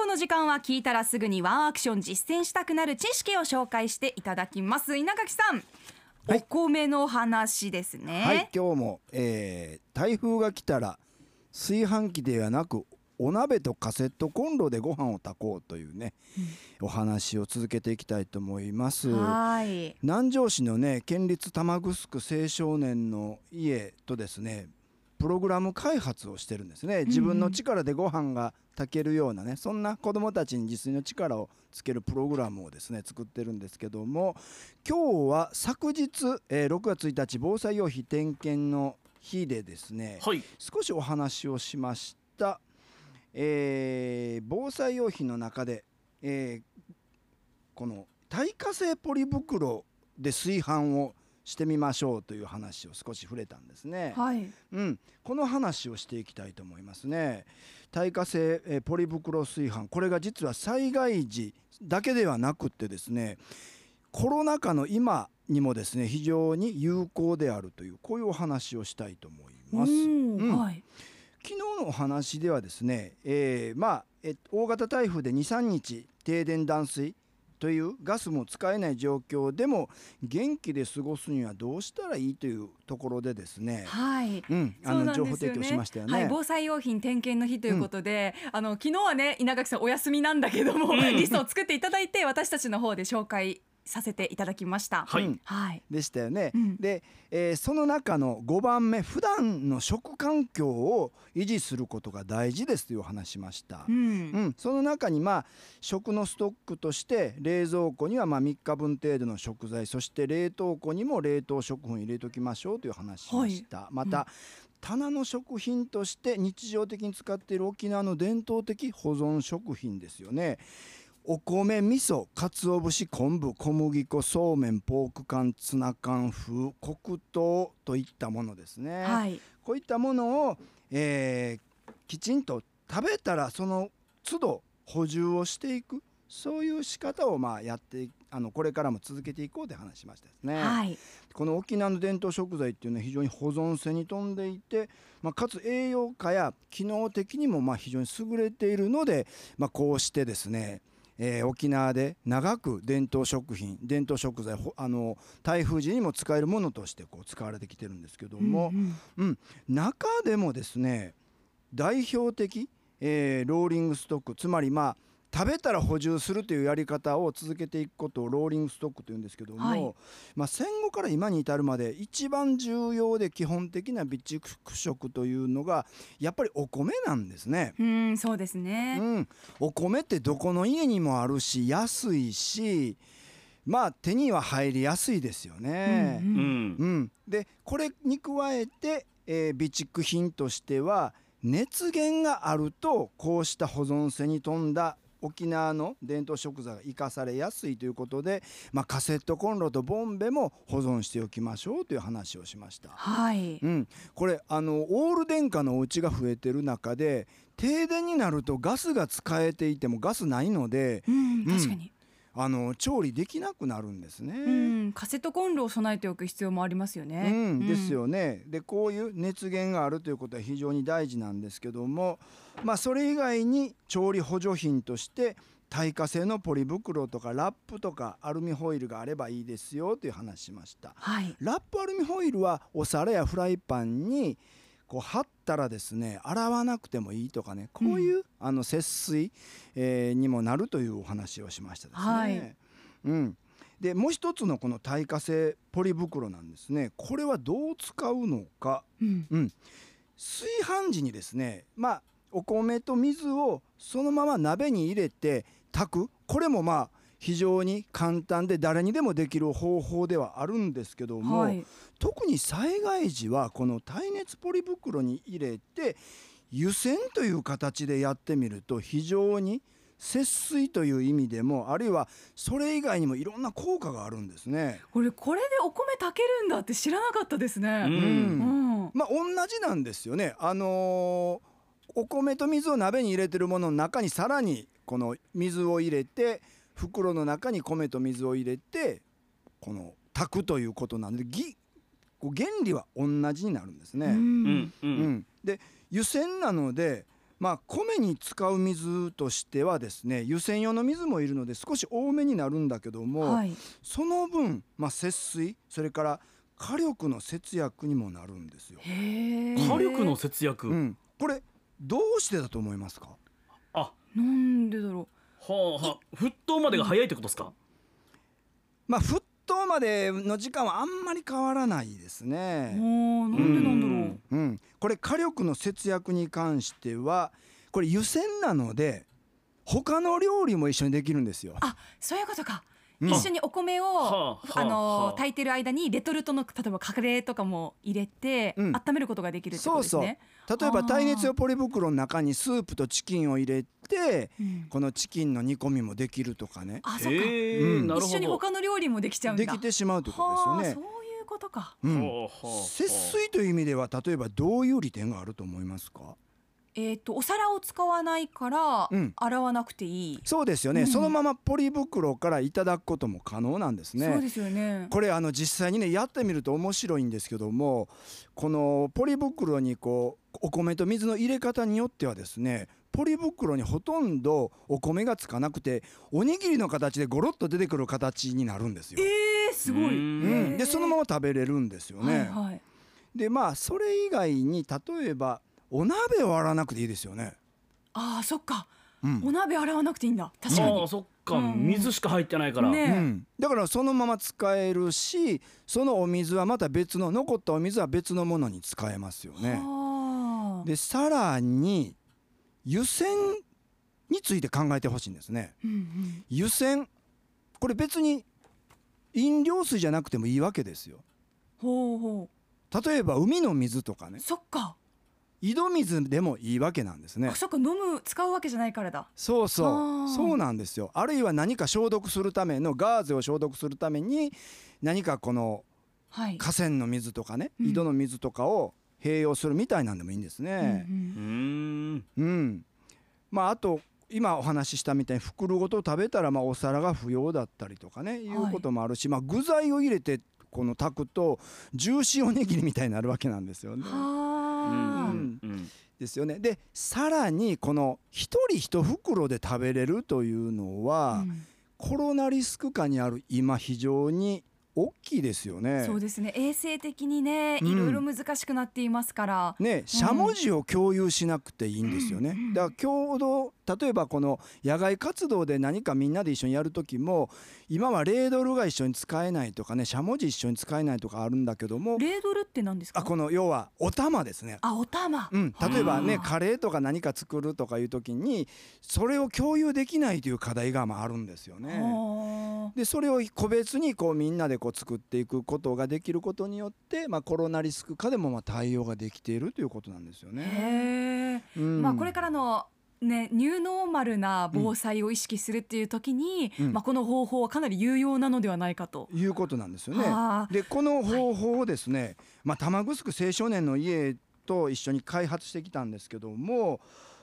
この時間は聞いたらすぐにワンアクション実践したくなる知識を紹介していただきます。稲垣さん、はい。お米の話ですね。はい今日も、えー台風が来たら炊飯器ではなくお鍋とカセットコンロでご飯を炊こうというね、お話を続けていきたいと思います。はい。南城市のね県立玉城青少年の家とですねプログラム開発をしてるんですね。自分の力でご飯が炊けるようなねそんな子どもたちに自炊の力をつけるプログラムをですね作ってるんですけども今日は昨日、えー6月1日防災用品点検の日でですね、はい。少しお話をしました、えー防災用品の中で、えーこの耐火性ポリ袋で炊飯をしてみましょうという話を少し触れたんですね。はいうん、この話をしていきたいと思いますね。耐火性、えーポリ袋炊飯これが実は災害時だけではなくってですねコロナ禍の今にもですね非常に有効であるというこういうお話をしたいと思います。うんはい昨日のお話ではですね、えーまあえ大型台風で23日停電断水というガスも使えない状況でも元気で過ごすにはどうしたらいいというところでですね、はい。うん、あの情報提供しましたよね。はい、防災用品点検の日ということで、あの昨日はね稲垣さんお休みなんだけども、リストを作っていただいて私たちの方で紹介させていただきました。はいうんはい。でしたよね。うんで、えーその中の5番目普段の食環境を維持することが大事ですというお話しました。ううんん。その中にまあ食のストックとして冷蔵庫にはまあ3日分程度の食材そして冷凍庫にも冷凍食品入れときましょうという話しました、また、棚の食品として日常的に使っている沖縄の伝統的保存食品ですよねお米味噌鰹節昆布小麦粉そうめんポーク缶ツナ缶風黒糖といったものですね、はい。こういったものを、えーきちんと食べたらその都度補充をしていくそういう仕方をまあやっていあのこれからも続けていこうと話しましたですね。はい。この沖縄の伝統食材っていうのは非常に保存性に富んでいて、まあ、かつ栄養価や機能的にもまあ非常に優れているので、まあ、こうしてですねえー沖縄で長く伝統食品伝統食材ほあの台風時にも使えるものとしてこう使われてきてるんですけども、うんうん。うん、中でもですね代表的、えーローリングストックつまりまあ食べたら補充するというやり方を続けていくことをローリングストックというんですけども、はいまあ、戦後から今に至るまで一番重要で基本的な備蓄食というのがやっぱりお米なんですね。うん、そうですうね。ん、お米ってどこの家にもあるし安いしまあ手には入りやすいですよね。うんうんうんうん、でこれに加えて、えー備蓄品としては熱源があるとこうした保存性に富んだ沖縄の伝統食材が生かされやすいということで、まあ、カセットコンロとボンベも保存しておきましょうという話をしました。はい。うん、これあのオール電化のお家が増えてる中で停電になるとガスが使えていてもガスないのでうん、確かに。あの調理できなくなるんですね。うん、カセットコンロを備えておく必要もありますよね。うん、です。よね。でこういう熱源があるということは非常に大事なんですけども、まあ、それ以外に調理補助品として耐火性のポリ袋とかラップとかアルミホイルがあればいいですよという話しました。はい。ラップアルミホイルはお皿やフライパンにこう貼ったらですね洗わなくてもいいとかねこういう、あの節水、えーにもなるというお話をしましたですね。はい。うん、でもう一つのこの耐火性ポリ袋なんですね。これはどう使うのか、うん。うん、炊飯時にですねまあお米と水をそのまま鍋に入れて炊く。これもまあ非常に簡単で誰にでもできる方法ではあるんですけども、はい。特に災害時はこの耐熱ポリ袋に入れて湯煎という形でやってみると非常に節水という意味でもあるいはそれ以外にもいろんな効果があるんですね。これこれでお米炊けるんだって知らなかったですね。うんうん。まあ同じなんですよね。あのーお米と水を鍋に入れてるものの中にさらにこの水を入れて袋の中に米と水を入れてこの炊くということなんでぎこう原理は同じになるんですね。うん。うんで湯煎なのでまあ米に使う水としてはですね湯煎用の水もいるので少し多めになるんだけども、はい。その分、まあ、節水それから火力の節約にもなるんですよ。へえ火力の節約、うん、これどうしてだと思いますか？あなんでだろはあはあ。沸騰までが早いってことですか、まあ沸騰までの時間はあんまり変わらないですうね。なんでなんだろう。うん、これ火力の節約に関してはこれ湯煎なので他の料理も一緒にできるんですよ。あそういうことか。うん一緒にお米を、はあ。のはあ。炊いてる間にレトルトの例えばカレーとかも入れて、うん。温めることができるってことですね。例えば耐熱用ポリ袋の中にスープとチキンを入れてうん。このチキンの煮込みもできるとかね。あそっか、一緒に他の料理もできちゃうんだ。できてしまうということはあですよね。そういうことか。節水という意味では例えばどういう利点があると思いますか？えっ、とお皿を使わないから、うん洗わなくていい。そうですよね、うんそのままポリ袋からいただくことも可能なんですね。そうですよね。これあの実際にねやってみると面白いんですけどもこのポリ袋にこうお米と水の入れ方によってはですねポリ袋にほとんどお米がつかなくておにぎりの形でゴロッと出てくる形になるんですよ。えー、すごい。ううんん、でそのまま食べれるんですよね。はいはい。でまあそれ以外に例えばお鍋を洗わなくていいですよね。ああそっか。うんお鍋洗わなくていいんだ。確かにああ。そっか、うん水しか入ってないから、ねうん、だからそのまま使えるしそのお水はまた別の残ったお水は別のものに使えますよね。はあでさらに湯煎について考えてほしいんですね。うんうん。湯煎これ別に飲料水じゃなくてもいいわけですよ。ほうほ例えば海の水とかねう。そっか。井戸水でもいいわけなんですねあ。そっか飲む使うわけじゃないからだ。そうそうそうなんですよ。あるいは何か消毒するためのガーゼを消毒するために何かこのはい。河川の水とかねうん井戸の水とかを併用するみたいなんでもいいんですね。うんうんうーんうん、まああと今お話ししたみたいに袋ごと食べたらまあお皿が不要だったりとかねいうこともあるし、まあ具材を入れてこの炊くとジューシーおにぎりみたいになるわけなんですよね。うはですよね。でさらにこの一人一袋で食べれるというのは、うんコロナリスク下にある今非常に大きいですよね。そうですね。衛生的にねうん。いろいろ難しくなっていますから、ね、しゃもじを共有しなくていいんですよね。うんだから共同例えばこの野外活動で何かみんなで一緒にやる時も今はレードルが一緒に使えないとかねしゃもじ一緒に使えないとかあるんだけどもレードルって何ですか？あこの要はお玉ですね。あお玉、うん、例えばねはあ。カレーとか何か作るとかいう時にそれを共有できないという課題がまああるんですよね。はでそれを個別にこうみんなでこう作っていくことができることによって、まあ、コロナリスク下でもまあ対応ができているということなんですよあね。うんまあこれからのね、ニューノーマルな防災を意識するっていう時に、うんまあ、この方法はかなり有用なのではないかと。いうことなんですよね。はあでこの方法をですね、まあ、玉城青少年の家と一緒に開発してきたんですけども、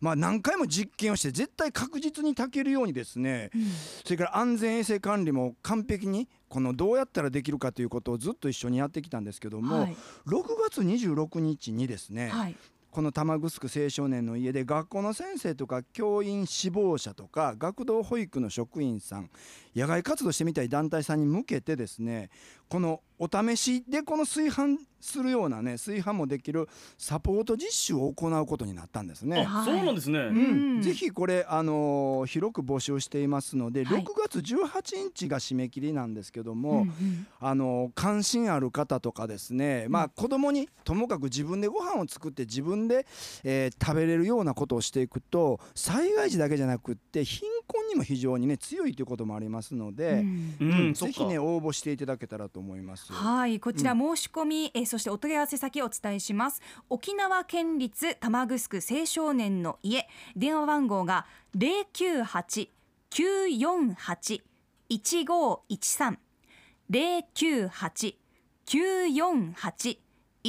まあ、何回も実験をして絶対確実に炊けるようにですねうん。それから安全衛生管理も完璧にこのどうやったらできるかということをずっと一緒にやってきたんですけども、はい。6月26日にですね、はい。この玉城青少年の家で学校の先生とか教員志望者とか学童保育の職員さん野外活動してみたい団体さんに向けてですねこのお試しでこの炊飯するようなね炊飯もできるサポート実習を行うことになったんですね。あそうなんですね、うん。ん。ぜひこれ、あのー広く募集していますので、はい。6月18日が締め切りなんですけども、うんうん。あの関心ある方とかですね、まあ子供にともかく自分でご飯を作って自分で、えー食べれるようなことをしていくと災害時だけじゃなくって貧困にも非常にね強いということもありますので、うん。ぜひね応募していただけたらと思います。はい、こちら申し込み、えーそしてお問い合わせ先をお伝えします。沖縄県立玉城青少年の家、電話番号が零九八九四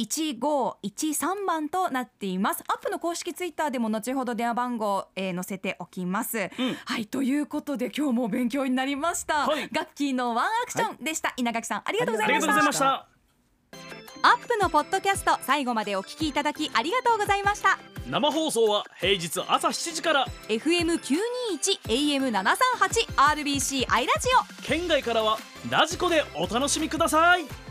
八一五一三零九八九四八一五一三番となっています。アップの公式ツイッターでも後ほど電話番号、えー載せておきます。うん。はい、ということで今日も勉強になりました。はい。ガッキーのワンアクションでした。稲垣さんありがとうございました。ありがとうございました。アップのポッドキャスト最後までお聞きいただきありがとうございました。生放送は平日朝7時から。FM921 AM738 RBC アイラジオ。県外からはラジコでお楽しみください